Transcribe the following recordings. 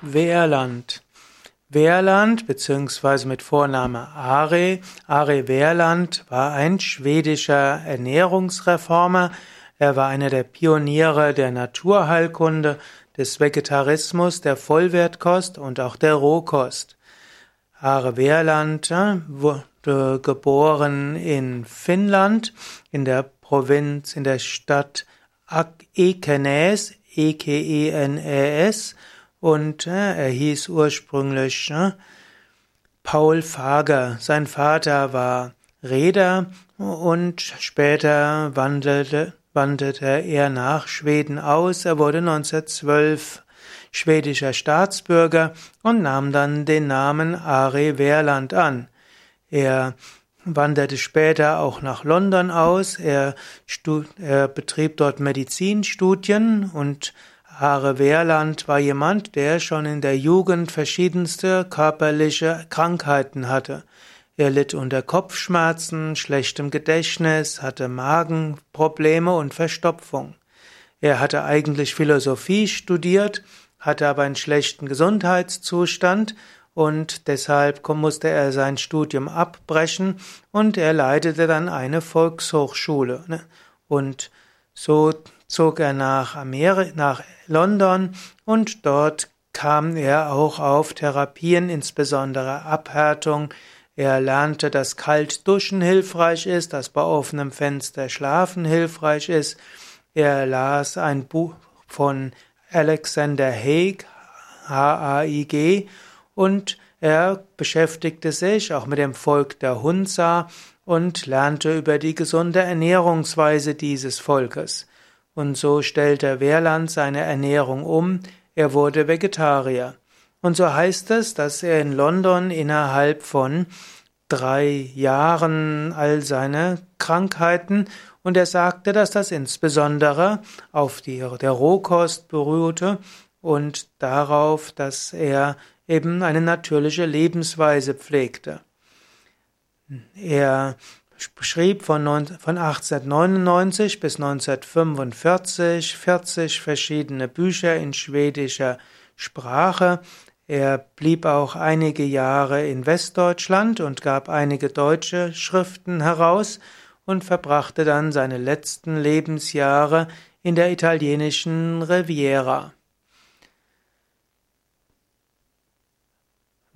Wehrland. Wehrland beziehungsweise mit Vorname Are, Are Wehrland war ein schwedischer Ernährungsreformer. Er war einer der Pioniere der Naturheilkunde, des Vegetarismus, der Vollwertkost und auch der Rohkost. Are Wehrland äh, wurde geboren in Finnland, in der Provinz, in der Stadt Ekenäs, E-K-E-N-E-S, und äh, er hieß ursprünglich äh, Paul Fager. Sein Vater war Reeder und später wandelte, wanderte er nach Schweden aus. Er wurde 1912 schwedischer Staatsbürger und nahm dann den Namen Ari Wehrland an. Er wanderte später auch nach London aus. Er, er betrieb dort Medizinstudien und Hare Wehrland war jemand, der schon in der Jugend verschiedenste körperliche Krankheiten hatte. Er litt unter Kopfschmerzen, schlechtem Gedächtnis, hatte Magenprobleme und Verstopfung. Er hatte eigentlich Philosophie studiert, hatte aber einen schlechten Gesundheitszustand und deshalb musste er sein Studium abbrechen und er leitete dann eine Volkshochschule. Ne? Und so zog er nach Amerika, nach London und dort kam er auch auf Therapien, insbesondere Abhärtung. Er lernte, dass kalt duschen hilfreich ist, dass bei offenem Fenster schlafen hilfreich ist. Er las ein Buch von Alexander Haig, H-A-I-G, und er beschäftigte sich auch mit dem Volk der Hunza und lernte über die gesunde Ernährungsweise dieses Volkes. Und so stellte Wehrland seine Ernährung um, er wurde Vegetarier. Und so heißt es, dass er in London innerhalb von drei Jahren all seine Krankheiten und er sagte, dass das insbesondere auf die, der Rohkost beruhte und darauf, dass er eben eine natürliche Lebensweise pflegte. Er schrieb von 1899 bis 1945 40 verschiedene Bücher in schwedischer Sprache. Er blieb auch einige Jahre in Westdeutschland und gab einige deutsche Schriften heraus und verbrachte dann seine letzten Lebensjahre in der italienischen Riviera.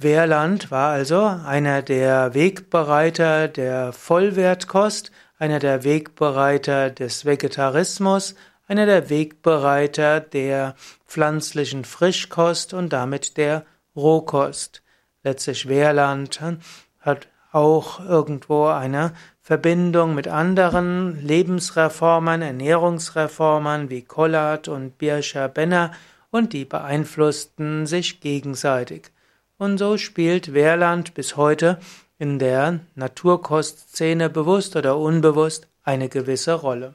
Wehrland war also einer der Wegbereiter der Vollwertkost, einer der Wegbereiter des Vegetarismus, einer der Wegbereiter der pflanzlichen Frischkost und damit der Rohkost. Letztlich Wehrland hat auch irgendwo eine Verbindung mit anderen Lebensreformern, Ernährungsreformern wie Kollard und Birscher Benner und die beeinflussten sich gegenseitig. Und so spielt Wehrland bis heute in der Naturkostszene bewusst oder unbewusst eine gewisse Rolle.